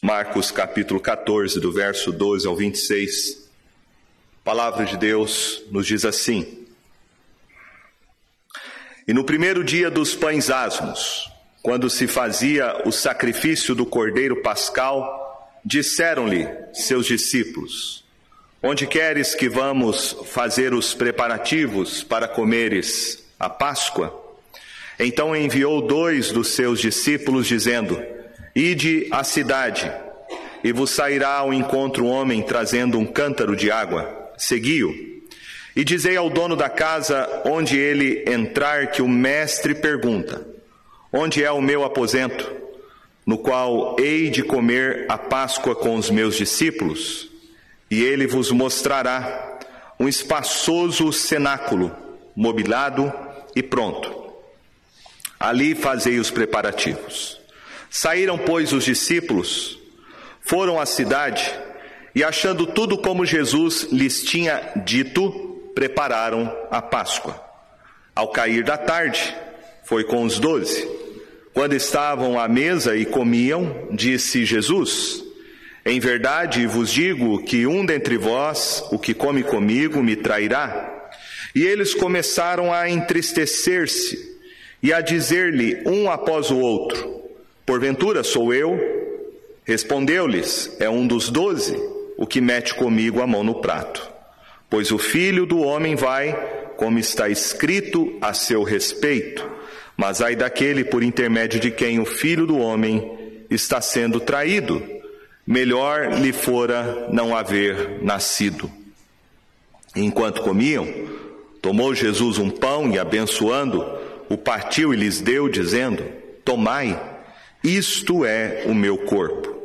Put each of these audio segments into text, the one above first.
Marcos capítulo 14, do verso 12 ao 26. A palavra de Deus nos diz assim: E no primeiro dia dos pães asmos, quando se fazia o sacrifício do cordeiro pascal, disseram-lhe seus discípulos: Onde queres que vamos fazer os preparativos para comeres a Páscoa? Então enviou dois dos seus discípulos, dizendo: Ide à cidade, e vos sairá ao encontro um homem trazendo um cântaro de água. Segui-o. E dizei ao dono da casa, onde ele entrar, que o mestre pergunta: Onde é o meu aposento, no qual hei de comer a Páscoa com os meus discípulos? E ele vos mostrará um espaçoso cenáculo, mobilado e pronto. Ali fazei os preparativos. Saíram, pois, os discípulos, foram à cidade e, achando tudo como Jesus lhes tinha dito, prepararam a Páscoa. Ao cair da tarde, foi com os doze. Quando estavam à mesa e comiam, disse Jesus: Em verdade vos digo que um dentre vós, o que come comigo, me trairá. E eles começaram a entristecer-se e a dizer-lhe um após o outro: Porventura sou eu? Respondeu-lhes: É um dos doze, o que mete comigo a mão no prato. Pois o filho do homem vai, como está escrito a seu respeito, mas ai daquele por intermédio de quem o filho do homem está sendo traído. Melhor lhe fora não haver nascido. Enquanto comiam, tomou Jesus um pão e, abençoando, o partiu e lhes deu, dizendo: Tomai isto é o meu corpo.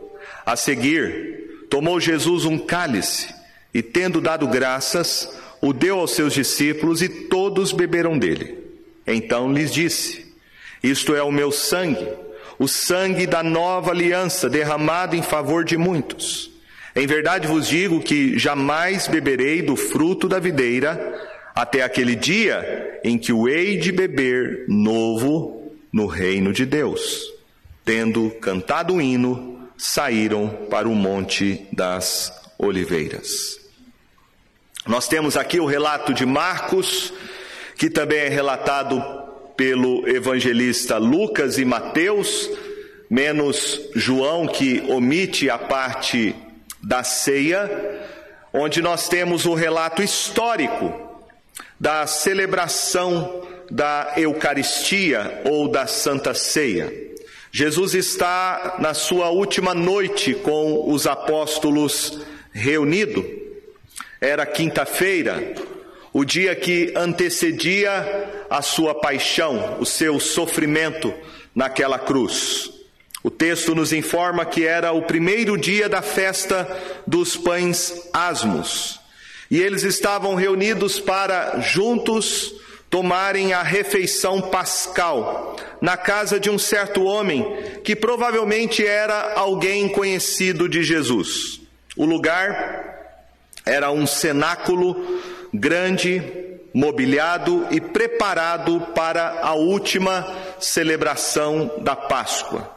A seguir, tomou Jesus um cálice e, tendo dado graças, o deu aos seus discípulos e todos beberam dele. Então lhes disse: Isto é o meu sangue, o sangue da nova aliança derramado em favor de muitos. Em verdade vos digo que jamais beberei do fruto da videira até aquele dia em que o hei de beber novo no reino de Deus tendo cantado o hino, saíram para o Monte das Oliveiras. Nós temos aqui o relato de Marcos, que também é relatado pelo evangelista Lucas e Mateus, menos João, que omite a parte da ceia, onde nós temos o relato histórico da celebração da Eucaristia ou da Santa Ceia. Jesus está na sua última noite com os apóstolos reunido. Era quinta-feira, o dia que antecedia a sua paixão, o seu sofrimento naquela cruz. O texto nos informa que era o primeiro dia da festa dos pães asmos. E eles estavam reunidos para juntos tomarem a refeição pascal na casa de um certo homem que provavelmente era alguém conhecido de Jesus. O lugar era um cenáculo grande, mobiliado e preparado para a última celebração da Páscoa.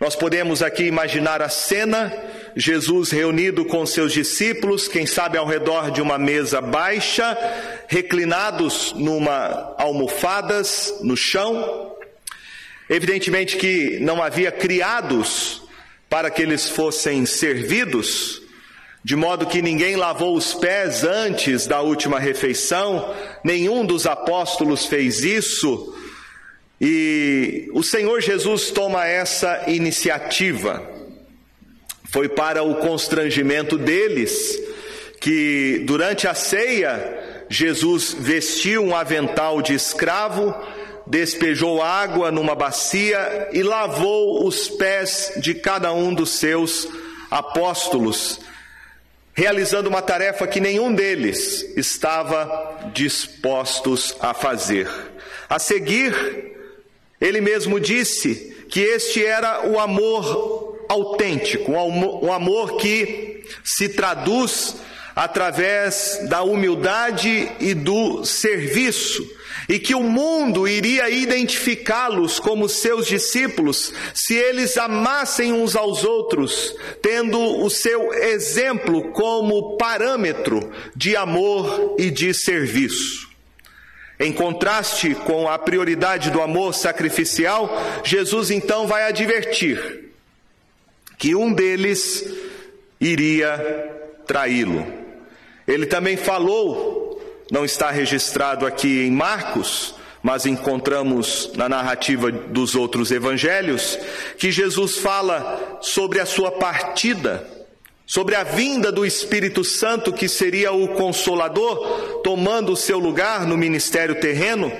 Nós podemos aqui imaginar a cena, Jesus reunido com seus discípulos, quem sabe ao redor de uma mesa baixa, reclinados numa almofadas no chão. Evidentemente que não havia criados para que eles fossem servidos, de modo que ninguém lavou os pés antes da última refeição, nenhum dos apóstolos fez isso, e o Senhor Jesus toma essa iniciativa. Foi para o constrangimento deles que durante a ceia Jesus vestiu um avental de escravo, despejou água numa bacia e lavou os pés de cada um dos seus apóstolos, realizando uma tarefa que nenhum deles estava dispostos a fazer. A seguir, ele mesmo disse que este era o amor autêntico, um amor que se traduz através da humildade e do serviço, e que o mundo iria identificá-los como seus discípulos se eles amassem uns aos outros, tendo o seu exemplo como parâmetro de amor e de serviço. Em contraste com a prioridade do amor sacrificial, Jesus então vai advertir que um deles iria traí-lo. Ele também falou, não está registrado aqui em Marcos, mas encontramos na narrativa dos outros evangelhos, que Jesus fala sobre a sua partida, sobre a vinda do Espírito Santo, que seria o consolador, tomando o seu lugar no ministério terreno,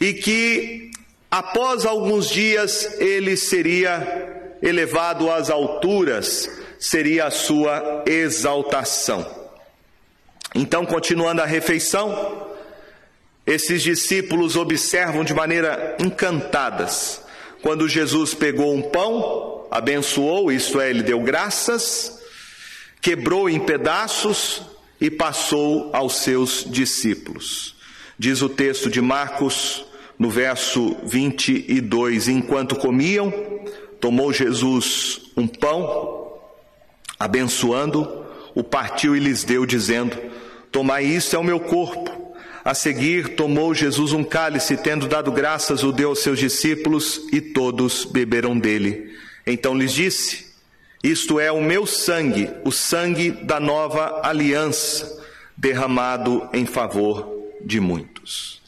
e que após alguns dias ele seria elevado às alturas, seria a sua exaltação. Então, continuando a refeição, esses discípulos observam de maneira encantadas quando Jesus pegou um pão, abençoou, isto é, ele deu graças, quebrou em pedaços e passou aos seus discípulos. Diz o texto de Marcos, no verso 22, enquanto comiam, tomou Jesus um pão, abençoando, o partiu e lhes deu, dizendo: Tomai isso é o meu corpo. A seguir, tomou Jesus um cálice, tendo dado graças, o deu aos seus discípulos, e todos beberam dele. Então lhes disse: Isto é o meu sangue, o sangue da nova aliança, derramado em favor de muitos.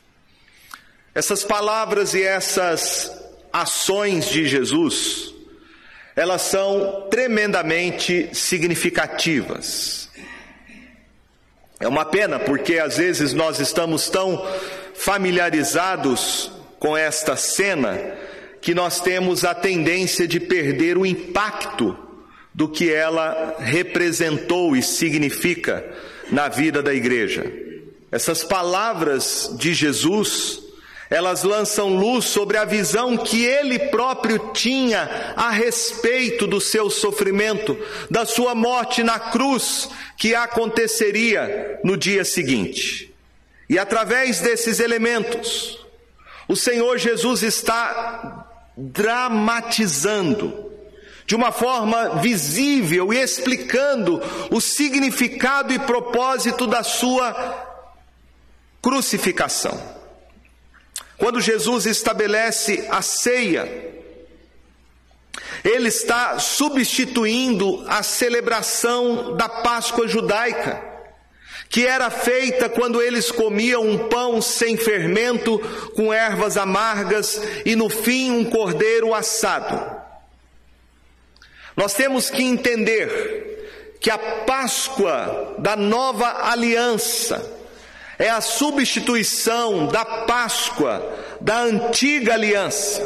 Essas palavras e essas ações de Jesus, elas são tremendamente significativas. É uma pena porque às vezes nós estamos tão familiarizados com esta cena que nós temos a tendência de perder o impacto do que ela representou e significa na vida da igreja. Essas palavras de Jesus elas lançam luz sobre a visão que ele próprio tinha a respeito do seu sofrimento, da sua morte na cruz, que aconteceria no dia seguinte. E através desses elementos, o Senhor Jesus está dramatizando de uma forma visível e explicando o significado e propósito da sua crucificação. Quando Jesus estabelece a ceia, ele está substituindo a celebração da Páscoa judaica, que era feita quando eles comiam um pão sem fermento, com ervas amargas e no fim um cordeiro assado. Nós temos que entender que a Páscoa da nova aliança, é a substituição da Páscoa da antiga aliança.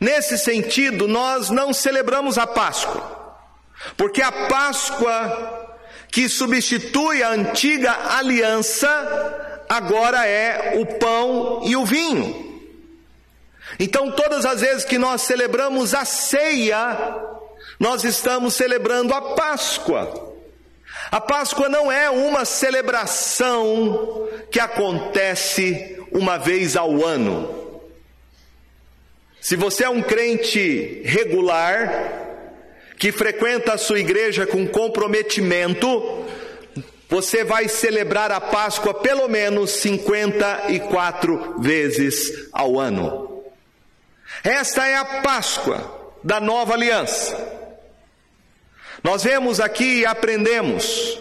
Nesse sentido, nós não celebramos a Páscoa, porque a Páscoa que substitui a antiga aliança agora é o pão e o vinho. Então, todas as vezes que nós celebramos a ceia, nós estamos celebrando a Páscoa. A Páscoa não é uma celebração que acontece uma vez ao ano. Se você é um crente regular, que frequenta a sua igreja com comprometimento, você vai celebrar a Páscoa pelo menos 54 vezes ao ano. Esta é a Páscoa da nova aliança. Nós vemos aqui e aprendemos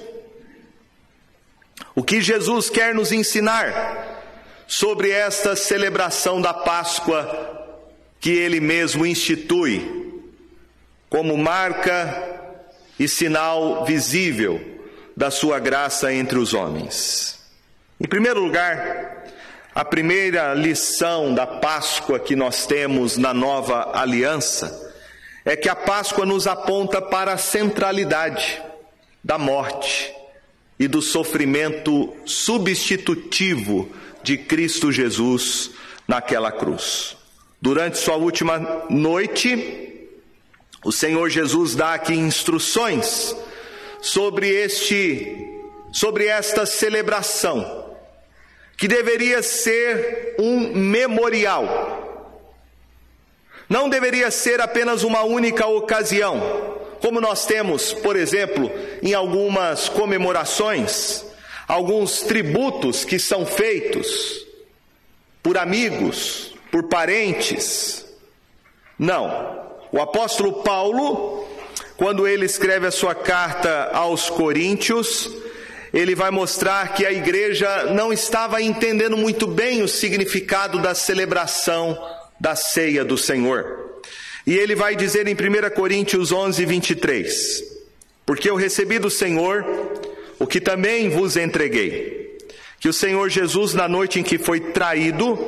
o que Jesus quer nos ensinar sobre esta celebração da Páscoa que ele mesmo institui como marca e sinal visível da sua graça entre os homens. Em primeiro lugar, a primeira lição da Páscoa que nós temos na nova aliança é que a Páscoa nos aponta para a centralidade da morte e do sofrimento substitutivo de Cristo Jesus naquela cruz. Durante sua última noite, o Senhor Jesus dá aqui instruções sobre este sobre esta celebração, que deveria ser um memorial. Não deveria ser apenas uma única ocasião, como nós temos, por exemplo, em algumas comemorações, alguns tributos que são feitos por amigos, por parentes. Não. O apóstolo Paulo, quando ele escreve a sua carta aos Coríntios, ele vai mostrar que a igreja não estava entendendo muito bem o significado da celebração da ceia do Senhor. E ele vai dizer em 1 Coríntios 11, 23: Porque eu recebi do Senhor o que também vos entreguei, que o Senhor Jesus, na noite em que foi traído,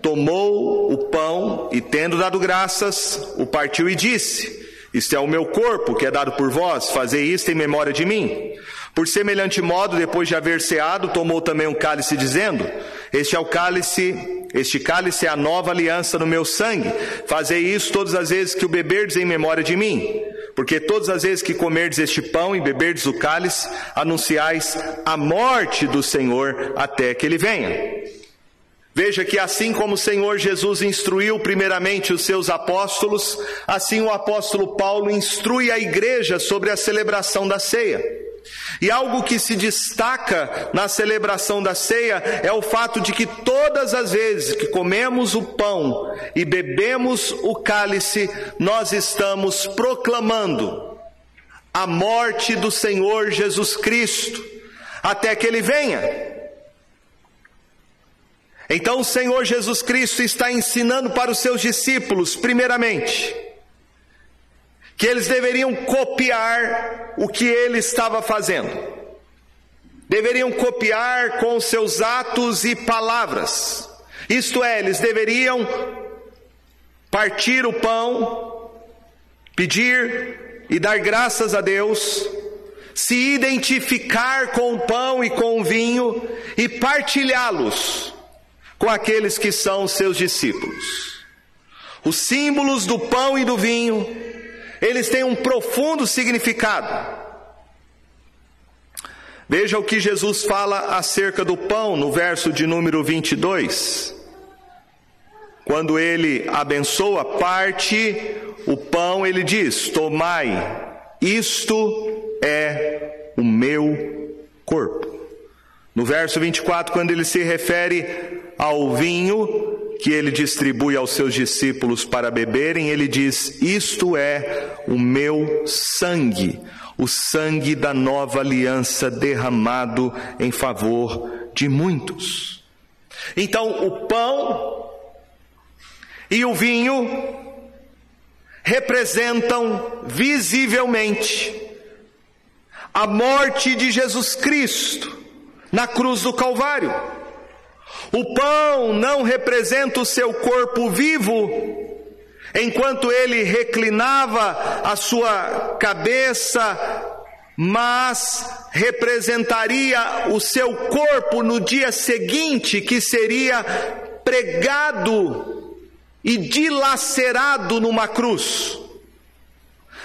tomou o pão e, tendo dado graças, o partiu e disse: Isto é o meu corpo que é dado por vós, fazei isto em memória de mim. Por semelhante modo, depois de haver ceado, tomou também um cálice, dizendo: Este é o cálice, este cálice é a nova aliança no meu sangue. Fazei isso todas as vezes que o beberdes em memória de mim. Porque todas as vezes que comerdes este pão e beberdes o cálice, anunciais a morte do Senhor até que ele venha. Veja que assim como o Senhor Jesus instruiu primeiramente os seus apóstolos, assim o apóstolo Paulo instrui a igreja sobre a celebração da ceia. E algo que se destaca na celebração da ceia é o fato de que todas as vezes que comemos o pão e bebemos o cálice, nós estamos proclamando a morte do Senhor Jesus Cristo, até que ele venha. Então o Senhor Jesus Cristo está ensinando para os seus discípulos, primeiramente, que eles deveriam copiar o que ele estava fazendo. Deveriam copiar com seus atos e palavras. Isto é, eles deveriam partir o pão, pedir e dar graças a Deus, se identificar com o pão e com o vinho e partilhá-los com aqueles que são seus discípulos. Os símbolos do pão e do vinho, eles têm um profundo significado. Veja o que Jesus fala acerca do pão no verso de número 22. Quando ele abençoa parte o pão, ele diz: Tomai, isto é o meu corpo. No verso 24, quando ele se refere ao vinho que ele distribui aos seus discípulos para beberem, ele diz: Isto é o meu sangue, o sangue da nova aliança derramado em favor de muitos. Então, o pão e o vinho representam visivelmente a morte de Jesus Cristo na cruz do Calvário. O pão não representa o seu corpo vivo, enquanto ele reclinava a sua cabeça, mas representaria o seu corpo no dia seguinte, que seria pregado e dilacerado numa cruz.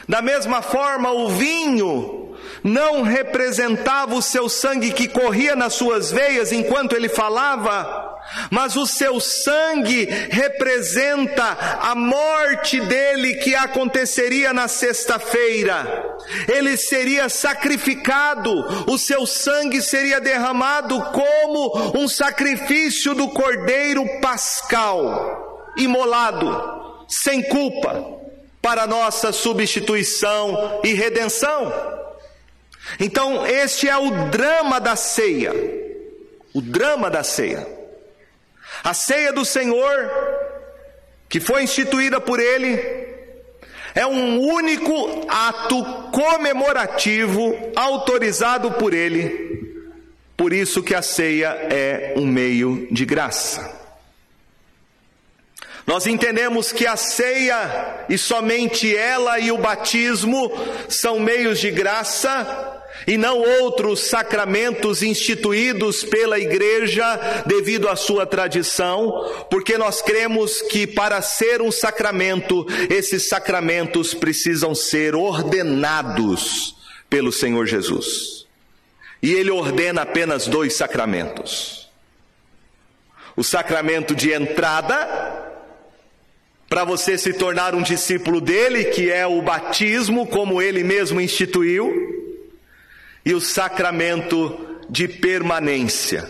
Da mesma forma, o vinho não representava o seu sangue que corria nas suas veias enquanto ele falava, mas o seu sangue representa a morte dele que aconteceria na sexta-feira. Ele seria sacrificado, o seu sangue seria derramado como um sacrifício do cordeiro pascal, imolado, sem culpa, para nossa substituição e redenção. Então, este é o drama da ceia. O drama da ceia. A ceia do Senhor, que foi instituída por Ele, é um único ato comemorativo autorizado por Ele. Por isso que a ceia é um meio de graça. Nós entendemos que a ceia e somente ela e o batismo são meios de graça e não outros sacramentos instituídos pela igreja devido à sua tradição, porque nós cremos que para ser um sacramento, esses sacramentos precisam ser ordenados pelo Senhor Jesus. E ele ordena apenas dois sacramentos: o sacramento de entrada, para você se tornar um discípulo dele, que é o batismo, como ele mesmo instituiu, e o sacramento de permanência,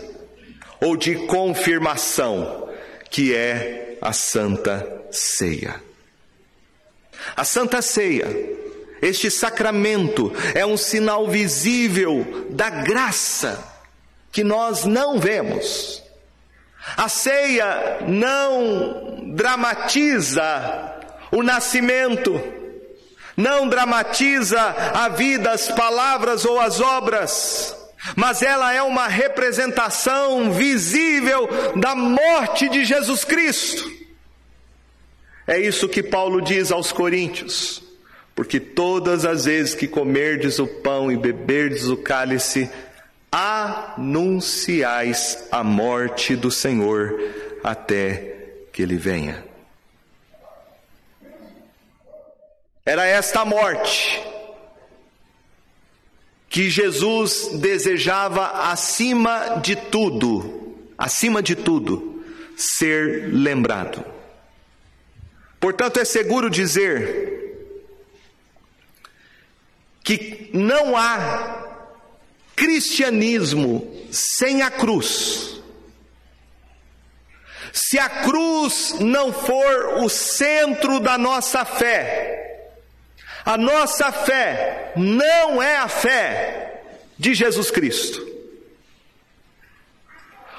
ou de confirmação, que é a Santa Ceia. A Santa Ceia, este sacramento, é um sinal visível da graça que nós não vemos. A ceia não dramatiza o nascimento, não dramatiza a vida, as palavras ou as obras, mas ela é uma representação visível da morte de Jesus Cristo. É isso que Paulo diz aos Coríntios, porque todas as vezes que comerdes o pão e beberdes o cálice, anunciais a morte do Senhor até que ele venha. Era esta morte que Jesus desejava acima de tudo, acima de tudo, ser lembrado. Portanto, é seguro dizer que não há cristianismo sem a cruz. Se a cruz não for o centro da nossa fé, a nossa fé não é a fé de Jesus Cristo.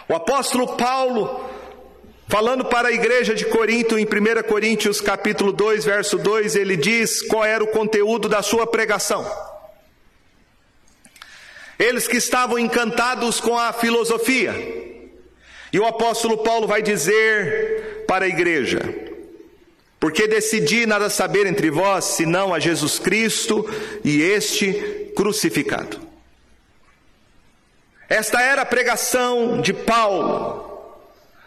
O apóstolo Paulo, falando para a igreja de Corinto, em 1 Coríntios capítulo 2, verso 2, ele diz qual era o conteúdo da sua pregação. Eles que estavam encantados com a filosofia. E o apóstolo Paulo vai dizer para a igreja: Porque decidi nada saber entre vós, senão a Jesus Cristo e este crucificado. Esta era a pregação de Paulo.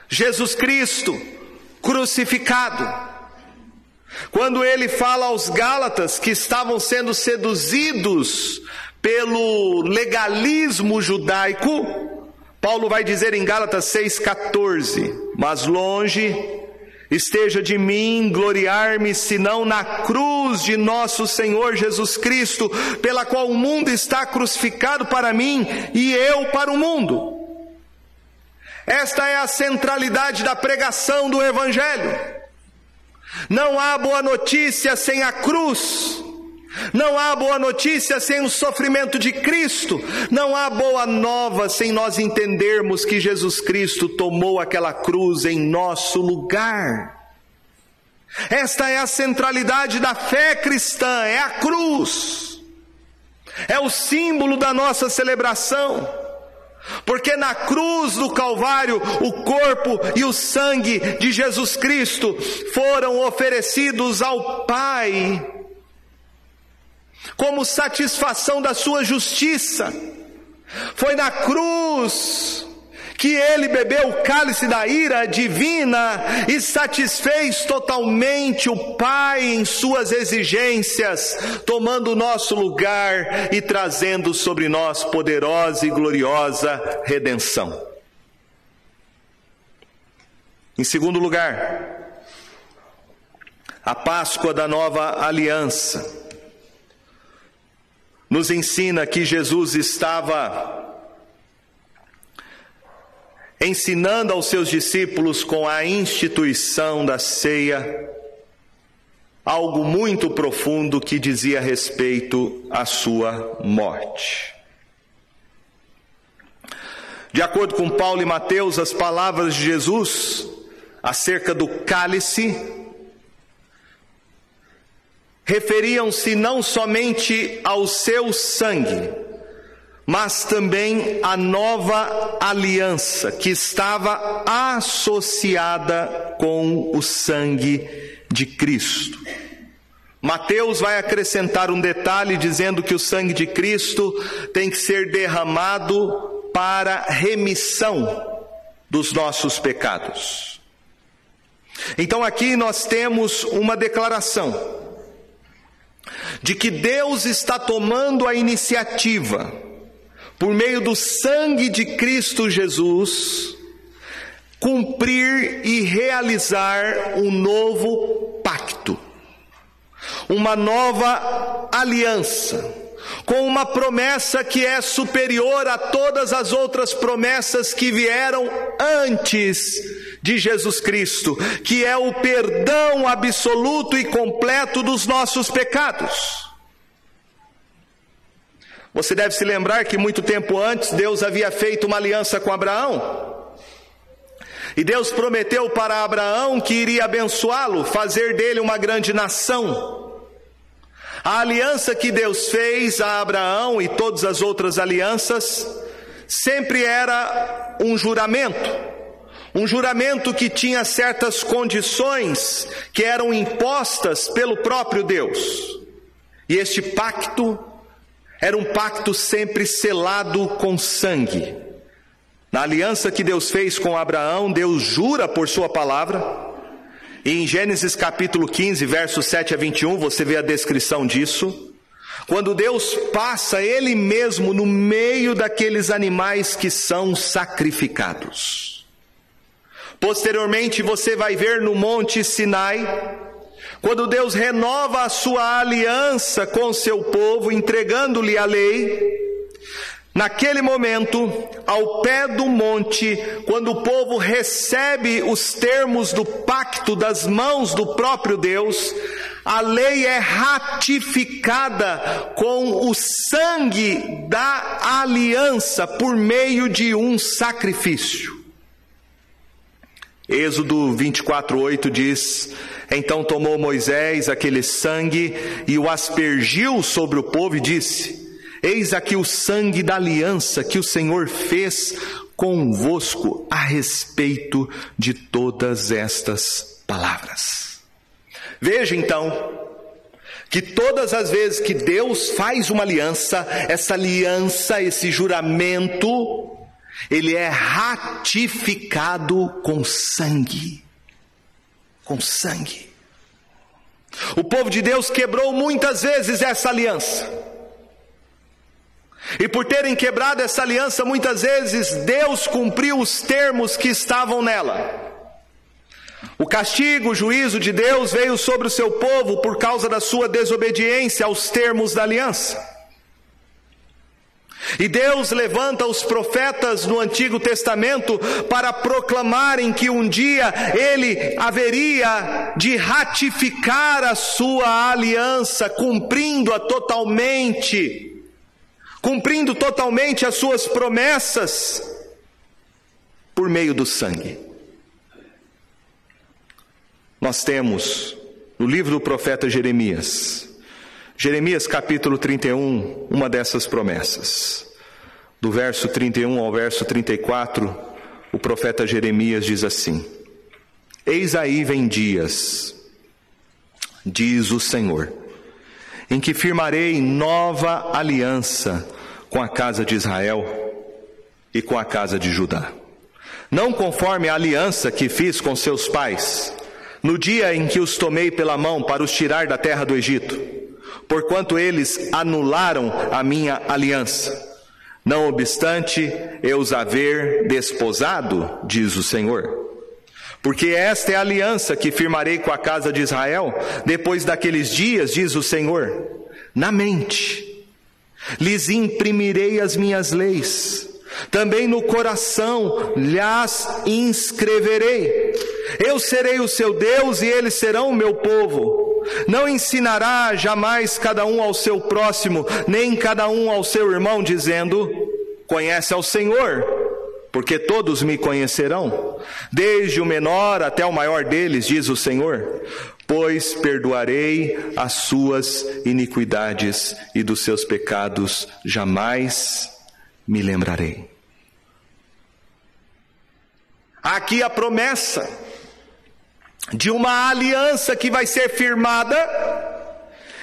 Jesus Cristo crucificado. Quando ele fala aos Gálatas que estavam sendo seduzidos pelo legalismo judaico, Paulo vai dizer em Gálatas 6,14: Mas longe esteja de mim gloriar-me, senão na cruz de nosso Senhor Jesus Cristo, pela qual o mundo está crucificado para mim e eu para o mundo. Esta é a centralidade da pregação do Evangelho. Não há boa notícia sem a cruz. Não há boa notícia sem o sofrimento de Cristo. Não há boa nova sem nós entendermos que Jesus Cristo tomou aquela cruz em nosso lugar. Esta é a centralidade da fé cristã, é a cruz. É o símbolo da nossa celebração. Porque na cruz do Calvário, o corpo e o sangue de Jesus Cristo foram oferecidos ao Pai como satisfação da sua justiça. Foi na cruz que ele bebeu o cálice da ira divina e satisfez totalmente o Pai em suas exigências, tomando o nosso lugar e trazendo sobre nós poderosa e gloriosa redenção. Em segundo lugar, a Páscoa da nova aliança nos ensina que Jesus estava ensinando aos seus discípulos com a instituição da ceia algo muito profundo que dizia respeito à sua morte. De acordo com Paulo e Mateus, as palavras de Jesus acerca do cálice referiam-se não somente ao seu sangue, mas também à nova aliança que estava associada com o sangue de Cristo. Mateus vai acrescentar um detalhe dizendo que o sangue de Cristo tem que ser derramado para remissão dos nossos pecados. Então aqui nós temos uma declaração de que Deus está tomando a iniciativa, por meio do sangue de Cristo Jesus, cumprir e realizar um novo pacto, uma nova aliança, com uma promessa que é superior a todas as outras promessas que vieram antes de Jesus Cristo, que é o perdão absoluto e completo dos nossos pecados. Você deve se lembrar que muito tempo antes Deus havia feito uma aliança com Abraão. E Deus prometeu para Abraão que iria abençoá-lo, fazer dele uma grande nação. A aliança que Deus fez a Abraão e todas as outras alianças sempre era um juramento. Um juramento que tinha certas condições que eram impostas pelo próprio Deus. E este pacto era um pacto sempre selado com sangue. Na aliança que Deus fez com Abraão, Deus jura por sua palavra. E em Gênesis capítulo 15, versos 7 a 21, você vê a descrição disso. Quando Deus passa Ele mesmo no meio daqueles animais que são sacrificados. Posteriormente, você vai ver no Monte Sinai, quando Deus renova a sua aliança com seu povo, entregando-lhe a lei, naquele momento, ao pé do monte, quando o povo recebe os termos do pacto das mãos do próprio Deus, a lei é ratificada com o sangue da aliança por meio de um sacrifício. Êxodo 24:8 diz: Então tomou Moisés aquele sangue e o aspergiu sobre o povo e disse: Eis aqui o sangue da aliança que o Senhor fez convosco a respeito de todas estas palavras. Veja então que todas as vezes que Deus faz uma aliança, essa aliança, esse juramento, ele é ratificado com sangue. Com sangue. O povo de Deus quebrou muitas vezes essa aliança. E por terem quebrado essa aliança, muitas vezes Deus cumpriu os termos que estavam nela. O castigo, o juízo de Deus veio sobre o seu povo por causa da sua desobediência aos termos da aliança. E Deus levanta os profetas no Antigo Testamento para proclamarem que um dia ele haveria de ratificar a sua aliança, cumprindo-a totalmente, cumprindo totalmente as suas promessas por meio do sangue. Nós temos no livro do profeta Jeremias, Jeremias capítulo 31, uma dessas promessas. Do verso 31 ao verso 34, o profeta Jeremias diz assim: Eis aí vem dias, diz o Senhor, em que firmarei nova aliança com a casa de Israel e com a casa de Judá. Não conforme a aliança que fiz com seus pais, no dia em que os tomei pela mão para os tirar da terra do Egito porquanto eles anularam a minha aliança. Não obstante eu os haver desposado, diz o Senhor. Porque esta é a aliança que firmarei com a casa de Israel depois daqueles dias, diz o Senhor, na mente. Lhes imprimirei as minhas leis, também no coração lhes inscreverei. Eu serei o seu Deus e eles serão o meu povo. Não ensinará jamais cada um ao seu próximo, nem cada um ao seu irmão, dizendo: Conhece ao Senhor, porque todos me conhecerão, desde o menor até o maior deles, diz o Senhor. Pois perdoarei as suas iniquidades e dos seus pecados jamais me lembrarei. Aqui a promessa de uma aliança que vai ser firmada,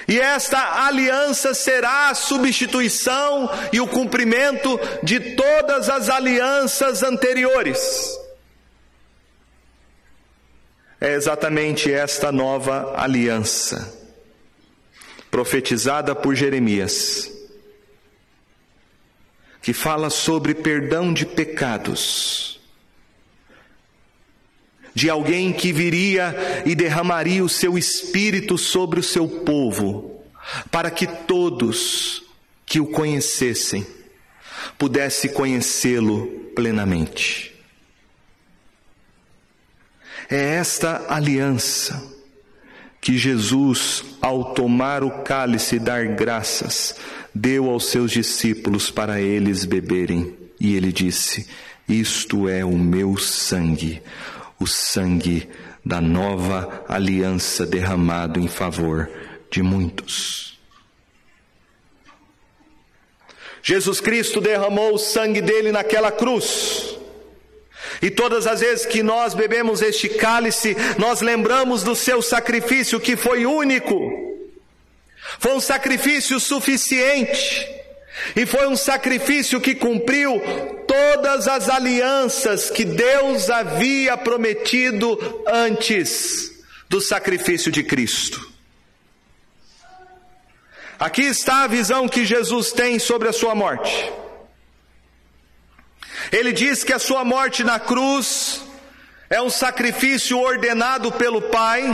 e esta aliança será a substituição e o cumprimento de todas as alianças anteriores. É exatamente esta nova aliança, profetizada por Jeremias, que fala sobre perdão de pecados, de alguém que viria e derramaria o seu espírito sobre o seu povo, para que todos que o conhecessem pudesse conhecê-lo plenamente. É esta aliança que Jesus, ao tomar o cálice e dar graças, deu aos seus discípulos para eles beberem. E ele disse: Isto é o meu sangue, o sangue da nova aliança derramado em favor de muitos. Jesus Cristo derramou o sangue dele naquela cruz. E todas as vezes que nós bebemos este cálice, nós lembramos do seu sacrifício que foi único. Foi um sacrifício suficiente. E foi um sacrifício que cumpriu todas as alianças que Deus havia prometido antes do sacrifício de Cristo. Aqui está a visão que Jesus tem sobre a sua morte. Ele diz que a sua morte na cruz é um sacrifício ordenado pelo Pai,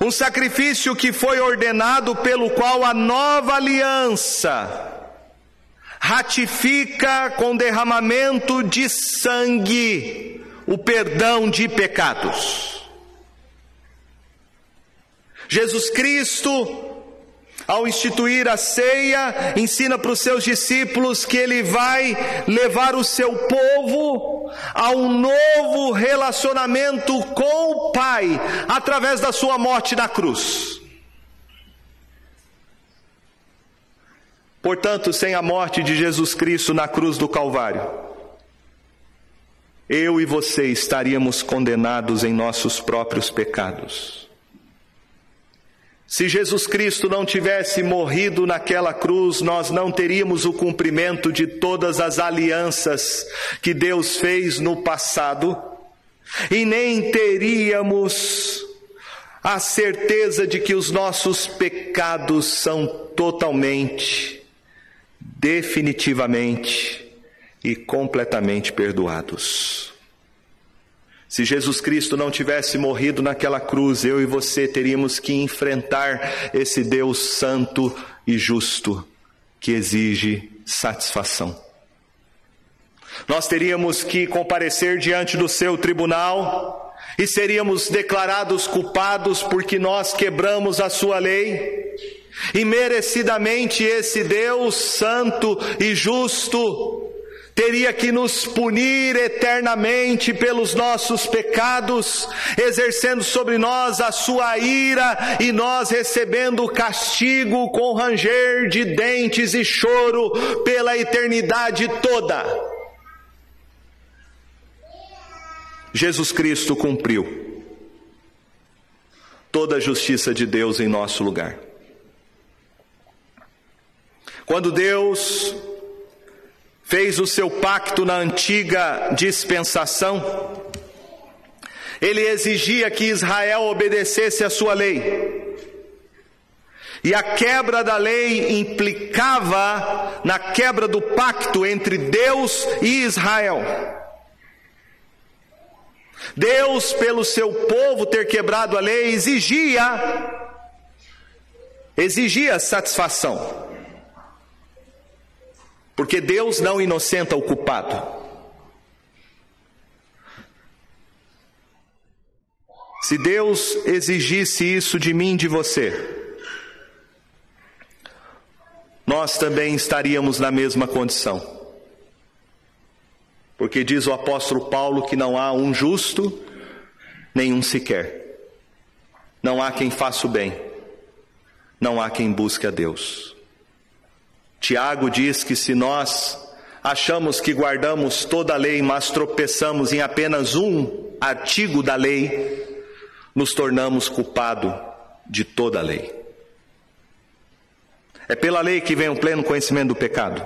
um sacrifício que foi ordenado pelo qual a nova aliança ratifica com derramamento de sangue o perdão de pecados. Jesus Cristo ao instituir a ceia, ensina para os seus discípulos que ele vai levar o seu povo a um novo relacionamento com o Pai através da sua morte na cruz. Portanto, sem a morte de Jesus Cristo na cruz do Calvário, eu e você estaríamos condenados em nossos próprios pecados. Se Jesus Cristo não tivesse morrido naquela cruz, nós não teríamos o cumprimento de todas as alianças que Deus fez no passado, e nem teríamos a certeza de que os nossos pecados são totalmente, definitivamente e completamente perdoados. Se Jesus Cristo não tivesse morrido naquela cruz, eu e você teríamos que enfrentar esse Deus santo e justo que exige satisfação. Nós teríamos que comparecer diante do seu tribunal e seríamos declarados culpados porque nós quebramos a sua lei. E merecidamente esse Deus santo e justo teria que nos punir eternamente pelos nossos pecados, exercendo sobre nós a sua ira e nós recebendo castigo com ranger de dentes e choro pela eternidade toda. Jesus Cristo cumpriu toda a justiça de Deus em nosso lugar. Quando Deus fez o seu pacto na antiga dispensação, ele exigia que Israel obedecesse a sua lei. E a quebra da lei implicava na quebra do pacto entre Deus e Israel. Deus, pelo seu povo ter quebrado a lei, exigia exigia satisfação. Porque Deus não inocenta o culpado. Se Deus exigisse isso de mim, de você, nós também estaríamos na mesma condição. Porque diz o apóstolo Paulo que não há um justo, nenhum sequer. Não há quem faça o bem, não há quem busque a Deus. Tiago diz que se nós achamos que guardamos toda a lei, mas tropeçamos em apenas um artigo da lei, nos tornamos culpados de toda a lei. É pela lei que vem o pleno conhecimento do pecado.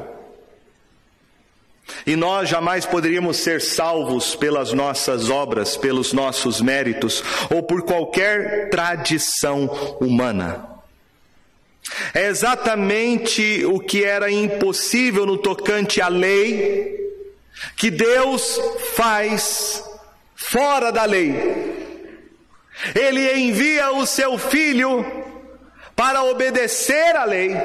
E nós jamais poderíamos ser salvos pelas nossas obras, pelos nossos méritos ou por qualquer tradição humana. É exatamente o que era impossível no tocante à lei, que Deus faz fora da lei. Ele envia o seu filho para obedecer à lei,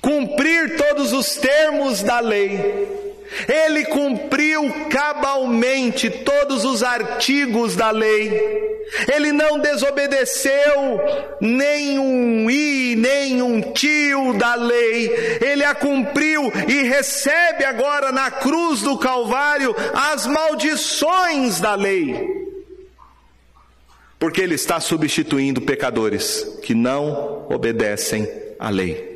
cumprir todos os termos da lei ele cumpriu cabalmente todos os artigos da lei. Ele não desobedeceu nenhum i, nenhum tio da lei. Ele a cumpriu e recebe agora na cruz do Calvário as maldições da lei. Porque ele está substituindo pecadores que não obedecem à lei.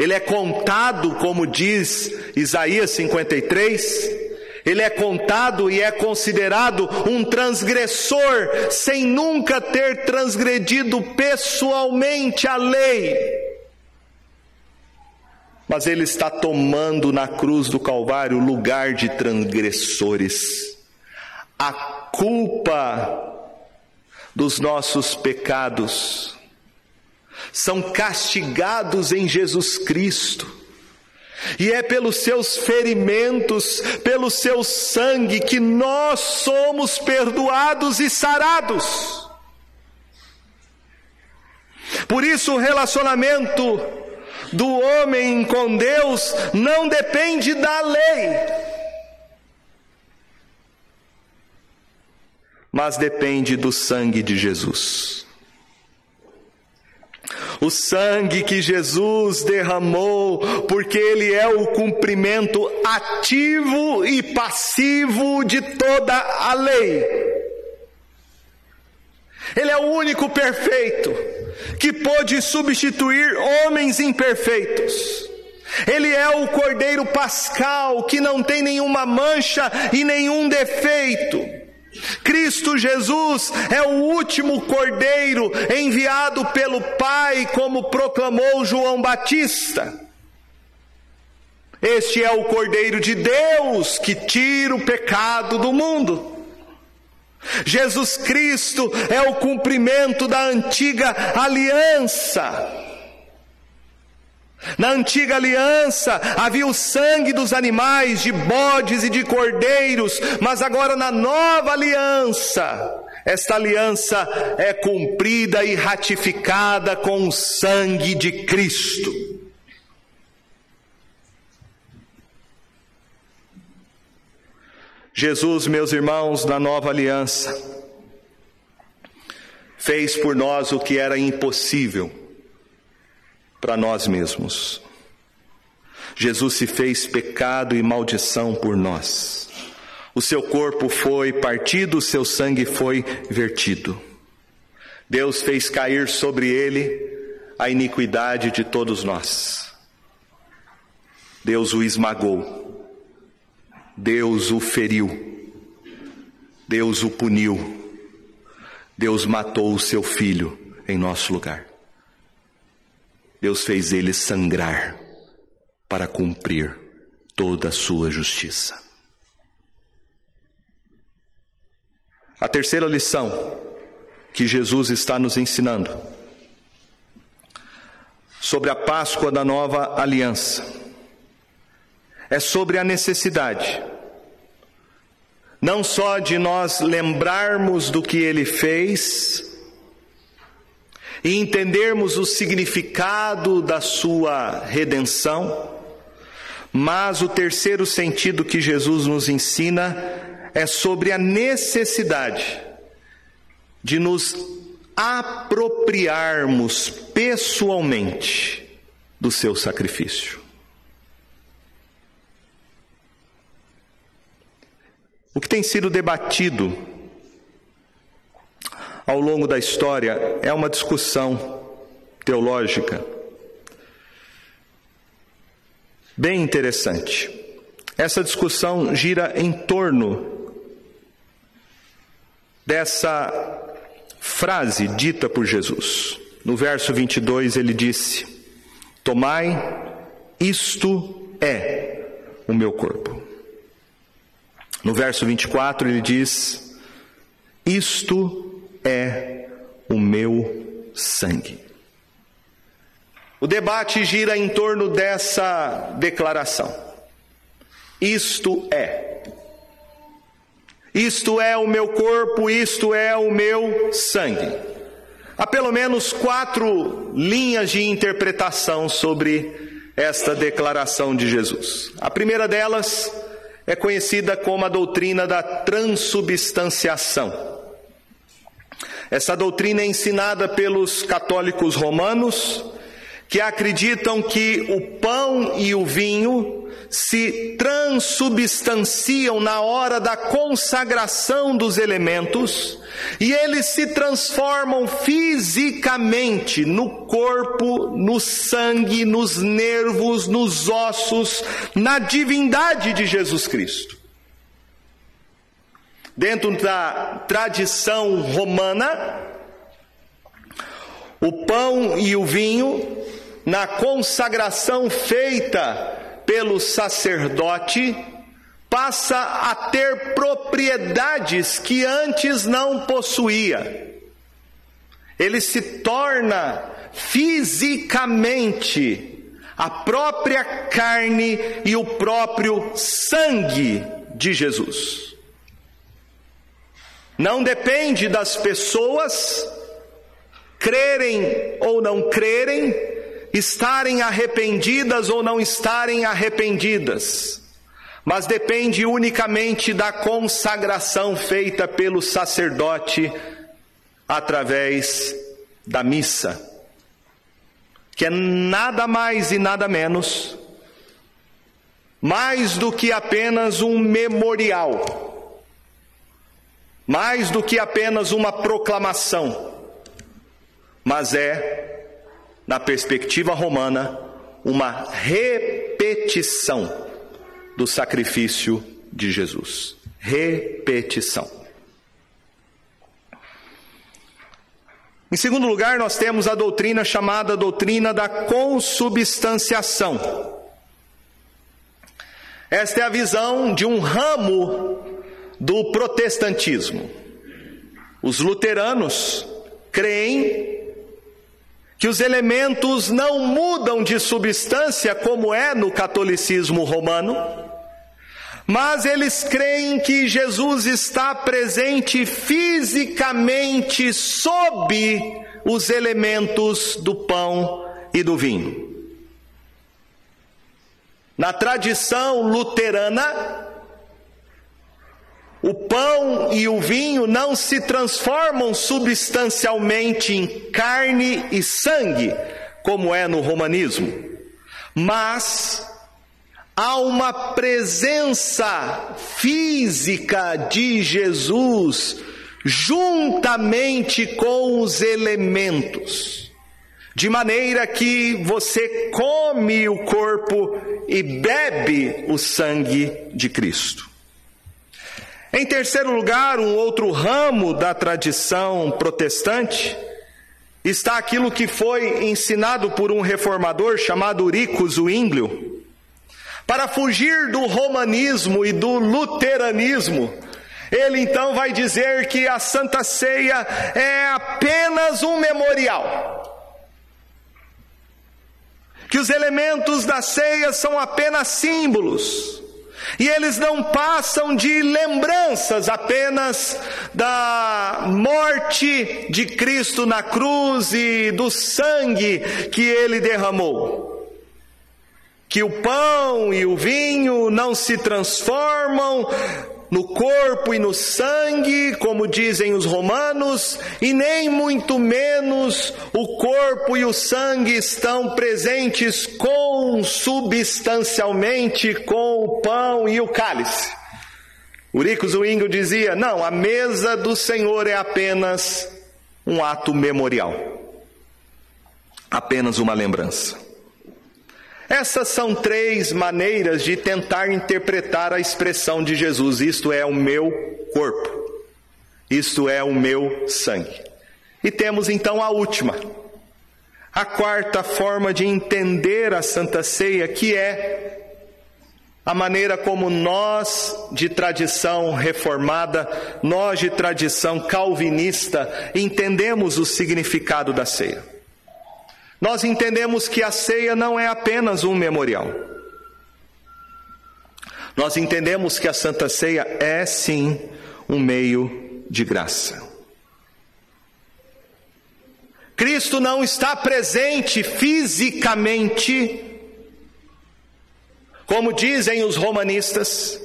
Ele é contado, como diz Isaías 53, ele é contado e é considerado um transgressor, sem nunca ter transgredido pessoalmente a lei. Mas ele está tomando na cruz do Calvário o lugar de transgressores. A culpa dos nossos pecados são castigados em Jesus Cristo. E é pelos seus ferimentos, pelo seu sangue, que nós somos perdoados e sarados. Por isso, o relacionamento do homem com Deus não depende da lei, mas depende do sangue de Jesus. O sangue que Jesus derramou, porque Ele é o cumprimento ativo e passivo de toda a lei. Ele é o único perfeito que pôde substituir homens imperfeitos. Ele é o Cordeiro Pascal que não tem nenhuma mancha e nenhum defeito. Cristo Jesus é o último cordeiro enviado pelo Pai, como proclamou João Batista. Este é o cordeiro de Deus que tira o pecado do mundo. Jesus Cristo é o cumprimento da antiga aliança. Na antiga aliança havia o sangue dos animais, de bodes e de cordeiros, mas agora na nova aliança, esta aliança é cumprida e ratificada com o sangue de Cristo. Jesus, meus irmãos, na nova aliança, fez por nós o que era impossível para nós mesmos. Jesus se fez pecado e maldição por nós. O seu corpo foi partido, o seu sangue foi vertido. Deus fez cair sobre ele a iniquidade de todos nós. Deus o esmagou. Deus o feriu. Deus o puniu. Deus matou o seu filho em nosso lugar. Deus fez ele sangrar para cumprir toda a sua justiça. A terceira lição que Jesus está nos ensinando sobre a Páscoa da nova aliança é sobre a necessidade não só de nós lembrarmos do que ele fez, e entendermos o significado da sua redenção, mas o terceiro sentido que Jesus nos ensina é sobre a necessidade de nos apropriarmos pessoalmente do seu sacrifício. O que tem sido debatido ao longo da história é uma discussão teológica bem interessante. Essa discussão gira em torno dessa frase dita por Jesus. No verso 22 ele disse: Tomai, isto é o meu corpo. No verso 24 ele diz: Isto é o meu sangue. O debate gira em torno dessa declaração. Isto é. Isto é o meu corpo, isto é o meu sangue. Há pelo menos quatro linhas de interpretação sobre esta declaração de Jesus. A primeira delas é conhecida como a doutrina da transubstanciação. Essa doutrina é ensinada pelos católicos romanos, que acreditam que o pão e o vinho se transubstanciam na hora da consagração dos elementos e eles se transformam fisicamente no corpo, no sangue, nos nervos, nos ossos, na divindade de Jesus Cristo. Dentro da tradição romana, o pão e o vinho, na consagração feita pelo sacerdote, passa a ter propriedades que antes não possuía. Ele se torna fisicamente a própria carne e o próprio sangue de Jesus. Não depende das pessoas crerem ou não crerem, estarem arrependidas ou não estarem arrependidas, mas depende unicamente da consagração feita pelo sacerdote através da missa, que é nada mais e nada menos, mais do que apenas um memorial, mais do que apenas uma proclamação, mas é na perspectiva romana, uma repetição do sacrifício de Jesus. Repetição. Em segundo lugar, nós temos a doutrina chamada doutrina da consubstanciação. Esta é a visão de um ramo do protestantismo. Os luteranos creem que os elementos não mudam de substância como é no catolicismo romano, mas eles creem que Jesus está presente fisicamente sob os elementos do pão e do vinho. Na tradição luterana, o pão e o vinho não se transformam substancialmente em carne e sangue, como é no romanismo, mas há uma presença física de Jesus juntamente com os elementos, de maneira que você come o corpo e bebe o sangue de Cristo. Em terceiro lugar, um outro ramo da tradição protestante está aquilo que foi ensinado por um reformador chamado Rico Zwinglio. Para fugir do romanismo e do luteranismo, ele então vai dizer que a Santa Ceia é apenas um memorial. Que os elementos da ceia são apenas símbolos e eles não passam de lembranças apenas da morte de Cristo na cruz e do sangue que ele derramou. Que o pão e o vinho não se transformam no corpo e no sangue, como dizem os romanos, e nem muito menos o corpo e o sangue estão presentes consubstancialmente com o pão e o cálice. Urico Zwingli dizia: não, a mesa do Senhor é apenas um ato memorial, apenas uma lembrança. Essas são três maneiras de tentar interpretar a expressão de Jesus: isto é o meu corpo, isto é o meu sangue. E temos então a última, a quarta forma de entender a Santa Ceia, que é a maneira como nós, de tradição reformada, nós de tradição calvinista, entendemos o significado da ceia. Nós entendemos que a ceia não é apenas um memorial. Nós entendemos que a Santa Ceia é sim um meio de graça. Cristo não está presente fisicamente, como dizem os romanistas,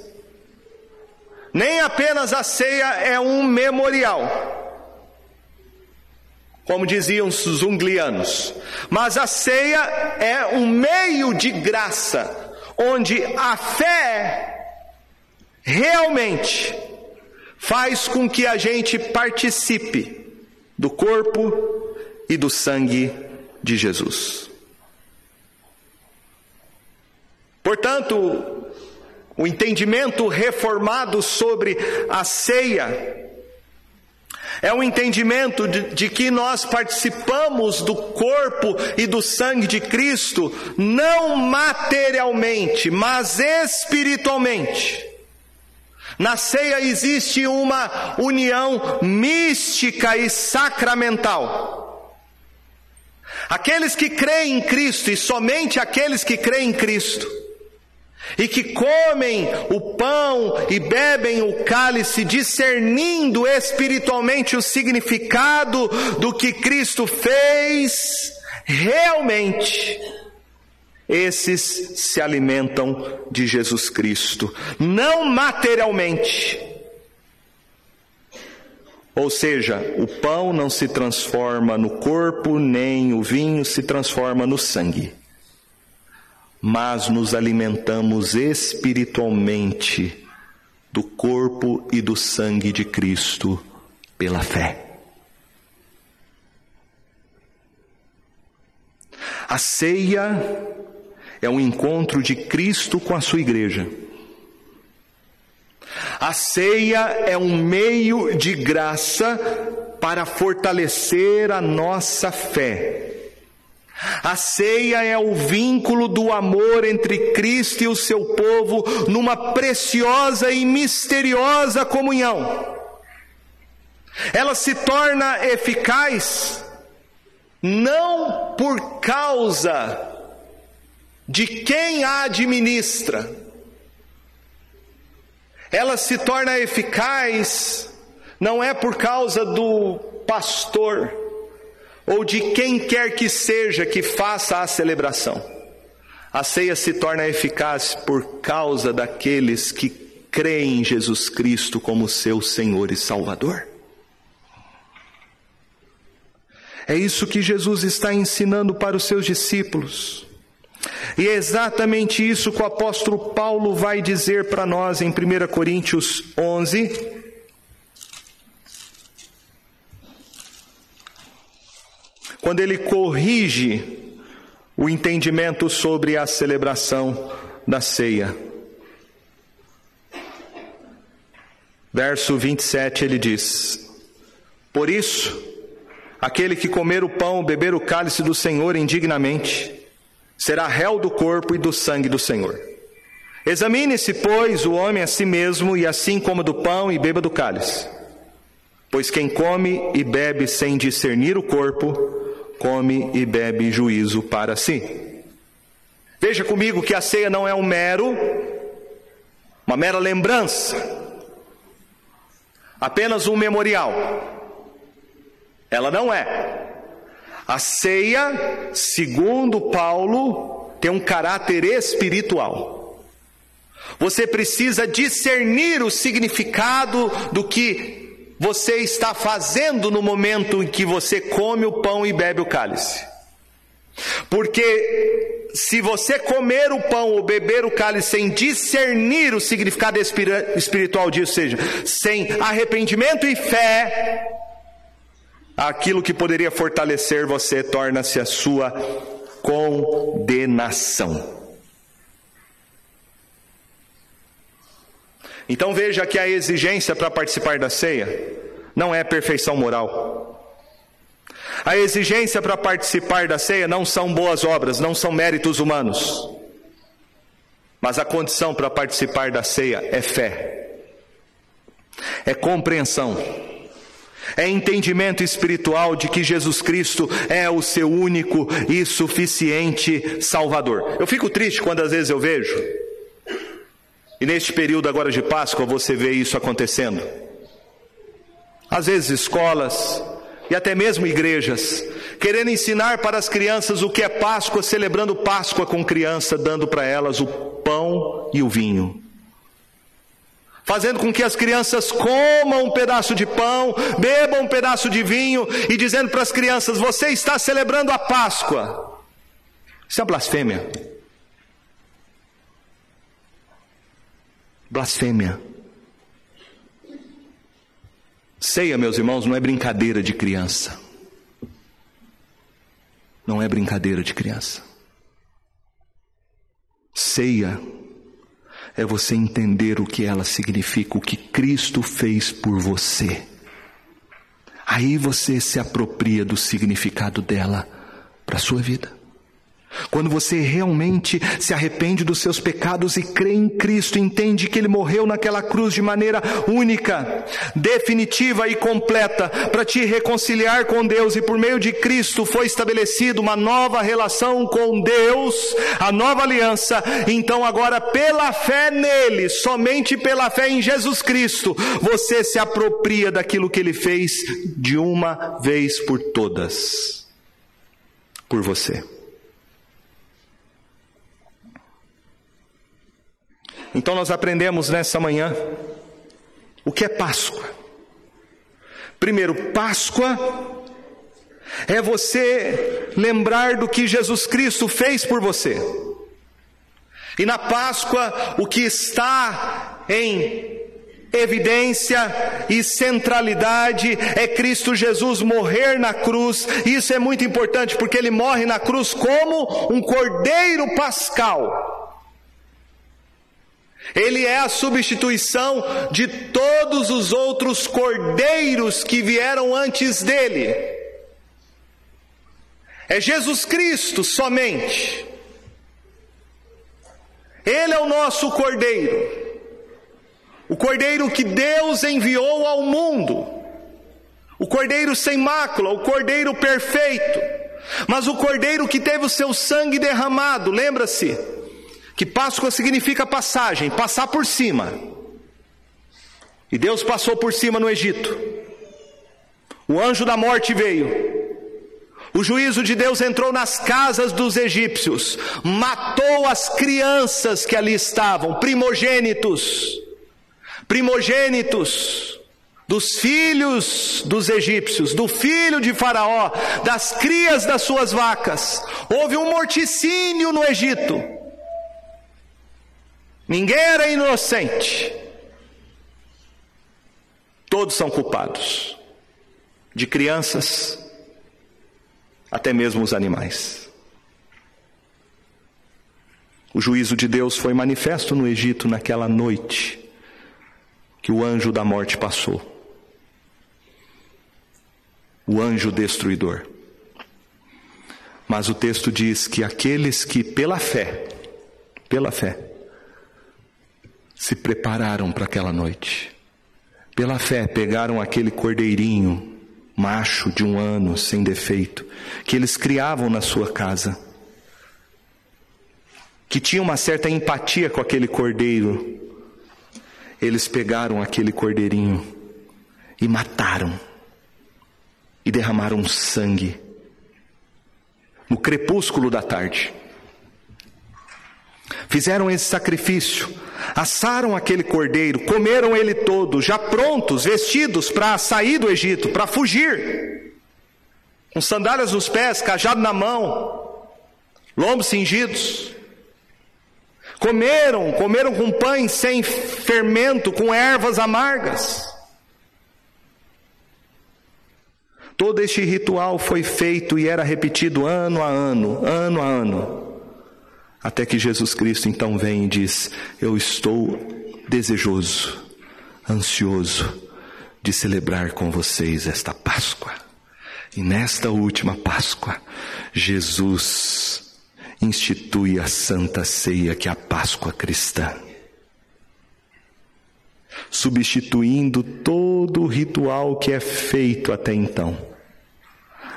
nem apenas a ceia é um memorial como diziam os zunglianos. Mas a ceia é um meio de graça, onde a fé realmente faz com que a gente participe do corpo e do sangue de Jesus. Portanto, o entendimento reformado sobre a ceia é o um entendimento de, de que nós participamos do corpo e do sangue de Cristo, não materialmente, mas espiritualmente. Na ceia existe uma união mística e sacramental. Aqueles que creem em Cristo e somente aqueles que creem em Cristo e que comem o pão e bebem o cálice, discernindo espiritualmente o significado do que Cristo fez, realmente, esses se alimentam de Jesus Cristo, não materialmente. Ou seja, o pão não se transforma no corpo, nem o vinho se transforma no sangue mas nos alimentamos espiritualmente do corpo e do sangue de Cristo pela fé. A ceia é um encontro de Cristo com a sua igreja. A ceia é um meio de graça para fortalecer a nossa fé a ceia é o vínculo do amor entre Cristo e o seu povo numa preciosa e misteriosa comunhão. Ela se torna eficaz não por causa de quem a administra, ela se torna eficaz não é por causa do pastor, ou de quem quer que seja que faça a celebração. A ceia se torna eficaz por causa daqueles que creem em Jesus Cristo como seu Senhor e Salvador. É isso que Jesus está ensinando para os seus discípulos. E é exatamente isso que o apóstolo Paulo vai dizer para nós em 1 Coríntios 11, quando ele corrige o entendimento sobre a celebração da ceia. Verso 27 ele diz: Por isso, aquele que comer o pão, beber o cálice do Senhor indignamente, será réu do corpo e do sangue do Senhor. Examine-se, pois, o homem a si mesmo, e assim coma do pão e beba do cálice. Pois quem come e bebe sem discernir o corpo, come e bebe juízo para si. Veja comigo que a ceia não é um mero, uma mera lembrança, apenas um memorial. Ela não é. A ceia, segundo Paulo, tem um caráter espiritual. Você precisa discernir o significado do que você está fazendo no momento em que você come o pão e bebe o cálice. Porque se você comer o pão ou beber o cálice sem discernir o significado espiritual disso, seja, sem arrependimento e fé, aquilo que poderia fortalecer você torna-se a sua condenação. Então veja que a exigência para participar da ceia não é perfeição moral. A exigência para participar da ceia não são boas obras, não são méritos humanos. Mas a condição para participar da ceia é fé, é compreensão, É entendimento espiritual de que Jesus Cristo é o seu único e suficiente Salvador. Eu fico triste quando às vezes eu vejo, e neste período agora de Páscoa você vê isso acontecendo. Às vezes escolas e até mesmo igrejas querendo ensinar para as crianças o que é Páscoa, celebrando Páscoa com criança, dando para elas o pão e o vinho fazendo com que as crianças comam um pedaço de pão, bebam um pedaço de vinho e dizendo para as crianças: Você está celebrando a Páscoa. Isso é blasfêmia. Blasfêmia. Ceia, meus irmãos, não é brincadeira de criança. Não é brincadeira de criança. Ceia é você entender o que ela significa, o que Cristo fez por você. Aí você se apropria do significado dela para a sua vida. Quando você realmente se arrepende dos seus pecados e crê em Cristo, entende que Ele morreu naquela cruz de maneira única, definitiva e completa para te reconciliar com Deus e por meio de Cristo foi estabelecida uma nova relação com Deus, a nova aliança. Então agora pela fé nele, somente pela fé em Jesus Cristo, você se apropria daquilo que Ele fez de uma vez por todas, por você. Então nós aprendemos nessa manhã o que é Páscoa. Primeiro, Páscoa é você lembrar do que Jesus Cristo fez por você. E na Páscoa, o que está em evidência e centralidade é Cristo Jesus morrer na cruz. Isso é muito importante porque ele morre na cruz como um cordeiro pascal. Ele é a substituição de todos os outros cordeiros que vieram antes dele. É Jesus Cristo somente. Ele é o nosso cordeiro. O cordeiro que Deus enviou ao mundo. O cordeiro sem mácula, o cordeiro perfeito. Mas o cordeiro que teve o seu sangue derramado, lembra-se? Que Páscoa significa passagem, passar por cima. E Deus passou por cima no Egito. O anjo da morte veio. O juízo de Deus entrou nas casas dos egípcios, matou as crianças que ali estavam, primogênitos, primogênitos dos filhos dos egípcios, do filho de Faraó, das crias das suas vacas. Houve um morticínio no Egito. Ninguém era inocente. Todos são culpados. De crianças até mesmo os animais. O juízo de Deus foi manifesto no Egito naquela noite que o anjo da morte passou. O anjo destruidor. Mas o texto diz que aqueles que pela fé, pela fé, se prepararam para aquela noite. Pela fé, pegaram aquele cordeirinho, macho de um ano, sem defeito, que eles criavam na sua casa, que tinha uma certa empatia com aquele cordeiro. Eles pegaram aquele cordeirinho e mataram, e derramaram sangue no crepúsculo da tarde. Fizeram esse sacrifício, assaram aquele cordeiro, comeram ele todo, já prontos, vestidos para sair do Egito, para fugir, com sandálias nos pés, cajado na mão, lombos cingidos. Comeram, comeram com pães sem fermento, com ervas amargas. Todo este ritual foi feito e era repetido ano a ano, ano a ano. Até que Jesus Cristo então vem e diz: Eu estou desejoso, ansioso de celebrar com vocês esta Páscoa. E nesta última Páscoa, Jesus institui a Santa Ceia, que é a Páscoa cristã. substituindo todo o ritual que é feito até então,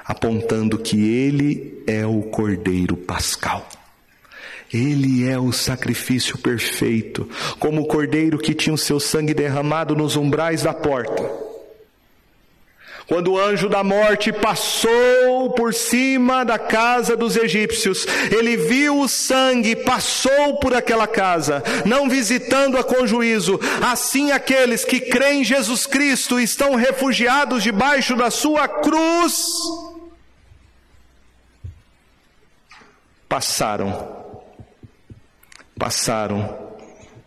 apontando que ele é o Cordeiro Pascal. Ele é o sacrifício perfeito, como o cordeiro que tinha o seu sangue derramado nos umbrais da porta quando o anjo da morte passou por cima da casa dos egípcios, ele viu o sangue, passou por aquela casa, não visitando-a com juízo. Assim, aqueles que creem em Jesus Cristo estão refugiados debaixo da sua cruz, passaram, passaram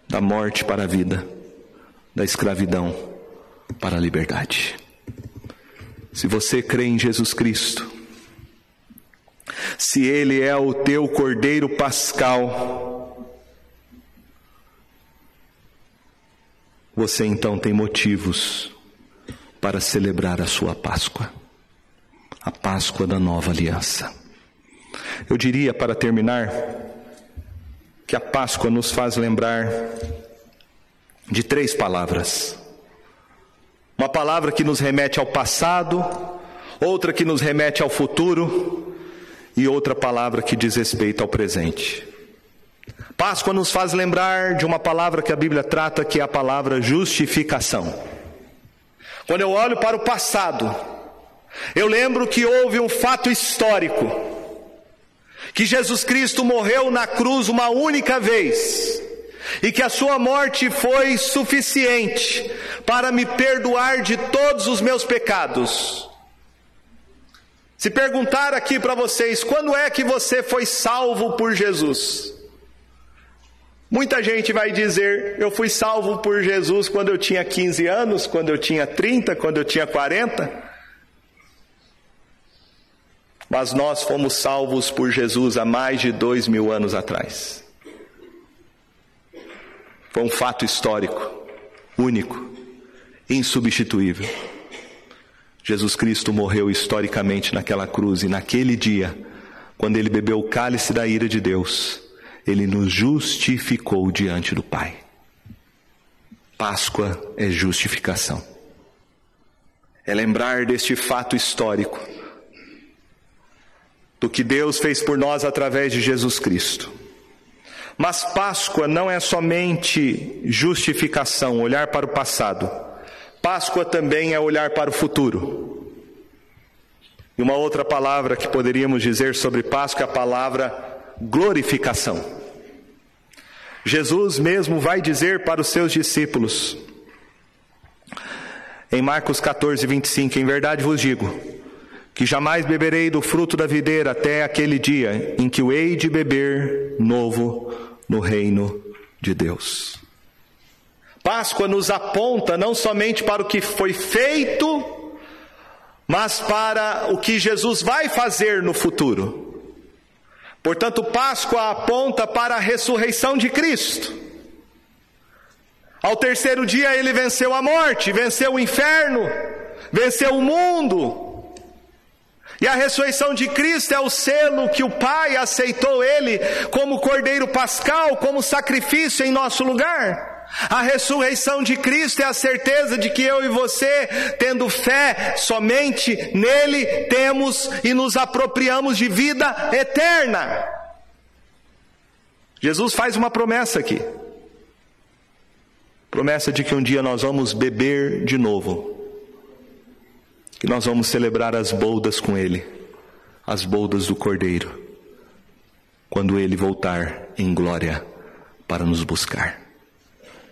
da morte para a vida, da escravidão para a liberdade. Se você crê em Jesus Cristo, se Ele é o teu Cordeiro Pascal, você então tem motivos para celebrar a sua Páscoa, a Páscoa da nova aliança. Eu diria, para terminar, que a Páscoa nos faz lembrar de três palavras uma palavra que nos remete ao passado, outra que nos remete ao futuro e outra palavra que diz respeito ao presente. Páscoa nos faz lembrar de uma palavra que a Bíblia trata, que é a palavra justificação. Quando eu olho para o passado, eu lembro que houve um fato histórico, que Jesus Cristo morreu na cruz uma única vez, e que a sua morte foi suficiente para me perdoar de todos os meus pecados. Se perguntar aqui para vocês, quando é que você foi salvo por Jesus? Muita gente vai dizer, eu fui salvo por Jesus quando eu tinha 15 anos, quando eu tinha 30, quando eu tinha 40. Mas nós fomos salvos por Jesus há mais de dois mil anos atrás. Foi um fato histórico, único, insubstituível. Jesus Cristo morreu historicamente naquela cruz e naquele dia, quando ele bebeu o cálice da ira de Deus, ele nos justificou diante do Pai. Páscoa é justificação. É lembrar deste fato histórico, do que Deus fez por nós através de Jesus Cristo. Mas Páscoa não é somente justificação, olhar para o passado. Páscoa também é olhar para o futuro. E uma outra palavra que poderíamos dizer sobre Páscoa é a palavra glorificação. Jesus mesmo vai dizer para os seus discípulos, em Marcos 14, 25: Em verdade vos digo, que jamais beberei do fruto da videira até aquele dia em que o hei de beber novo no reino de Deus. Páscoa nos aponta não somente para o que foi feito, mas para o que Jesus vai fazer no futuro. Portanto, Páscoa aponta para a ressurreição de Cristo. Ao terceiro dia ele venceu a morte, venceu o inferno, venceu o mundo, e a ressurreição de Cristo é o selo que o Pai aceitou ele como Cordeiro Pascal, como sacrifício em nosso lugar. A ressurreição de Cristo é a certeza de que eu e você, tendo fé somente nele, temos e nos apropriamos de vida eterna. Jesus faz uma promessa aqui. Promessa de que um dia nós vamos beber de novo que nós vamos celebrar as boldas com Ele, as boldas do Cordeiro, quando Ele voltar em glória para nos buscar.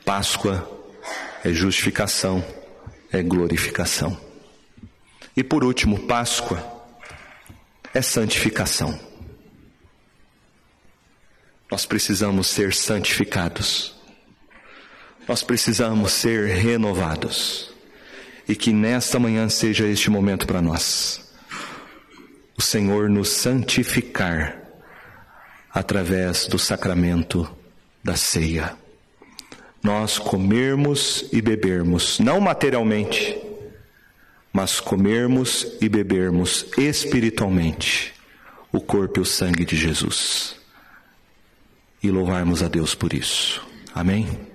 Páscoa é justificação, é glorificação. E por último, Páscoa é santificação. Nós precisamos ser santificados. Nós precisamos ser renovados e que nesta manhã seja este momento para nós. O Senhor nos santificar através do sacramento da ceia. Nós comermos e bebermos, não materialmente, mas comermos e bebermos espiritualmente o corpo e o sangue de Jesus. E louvarmos a Deus por isso. Amém?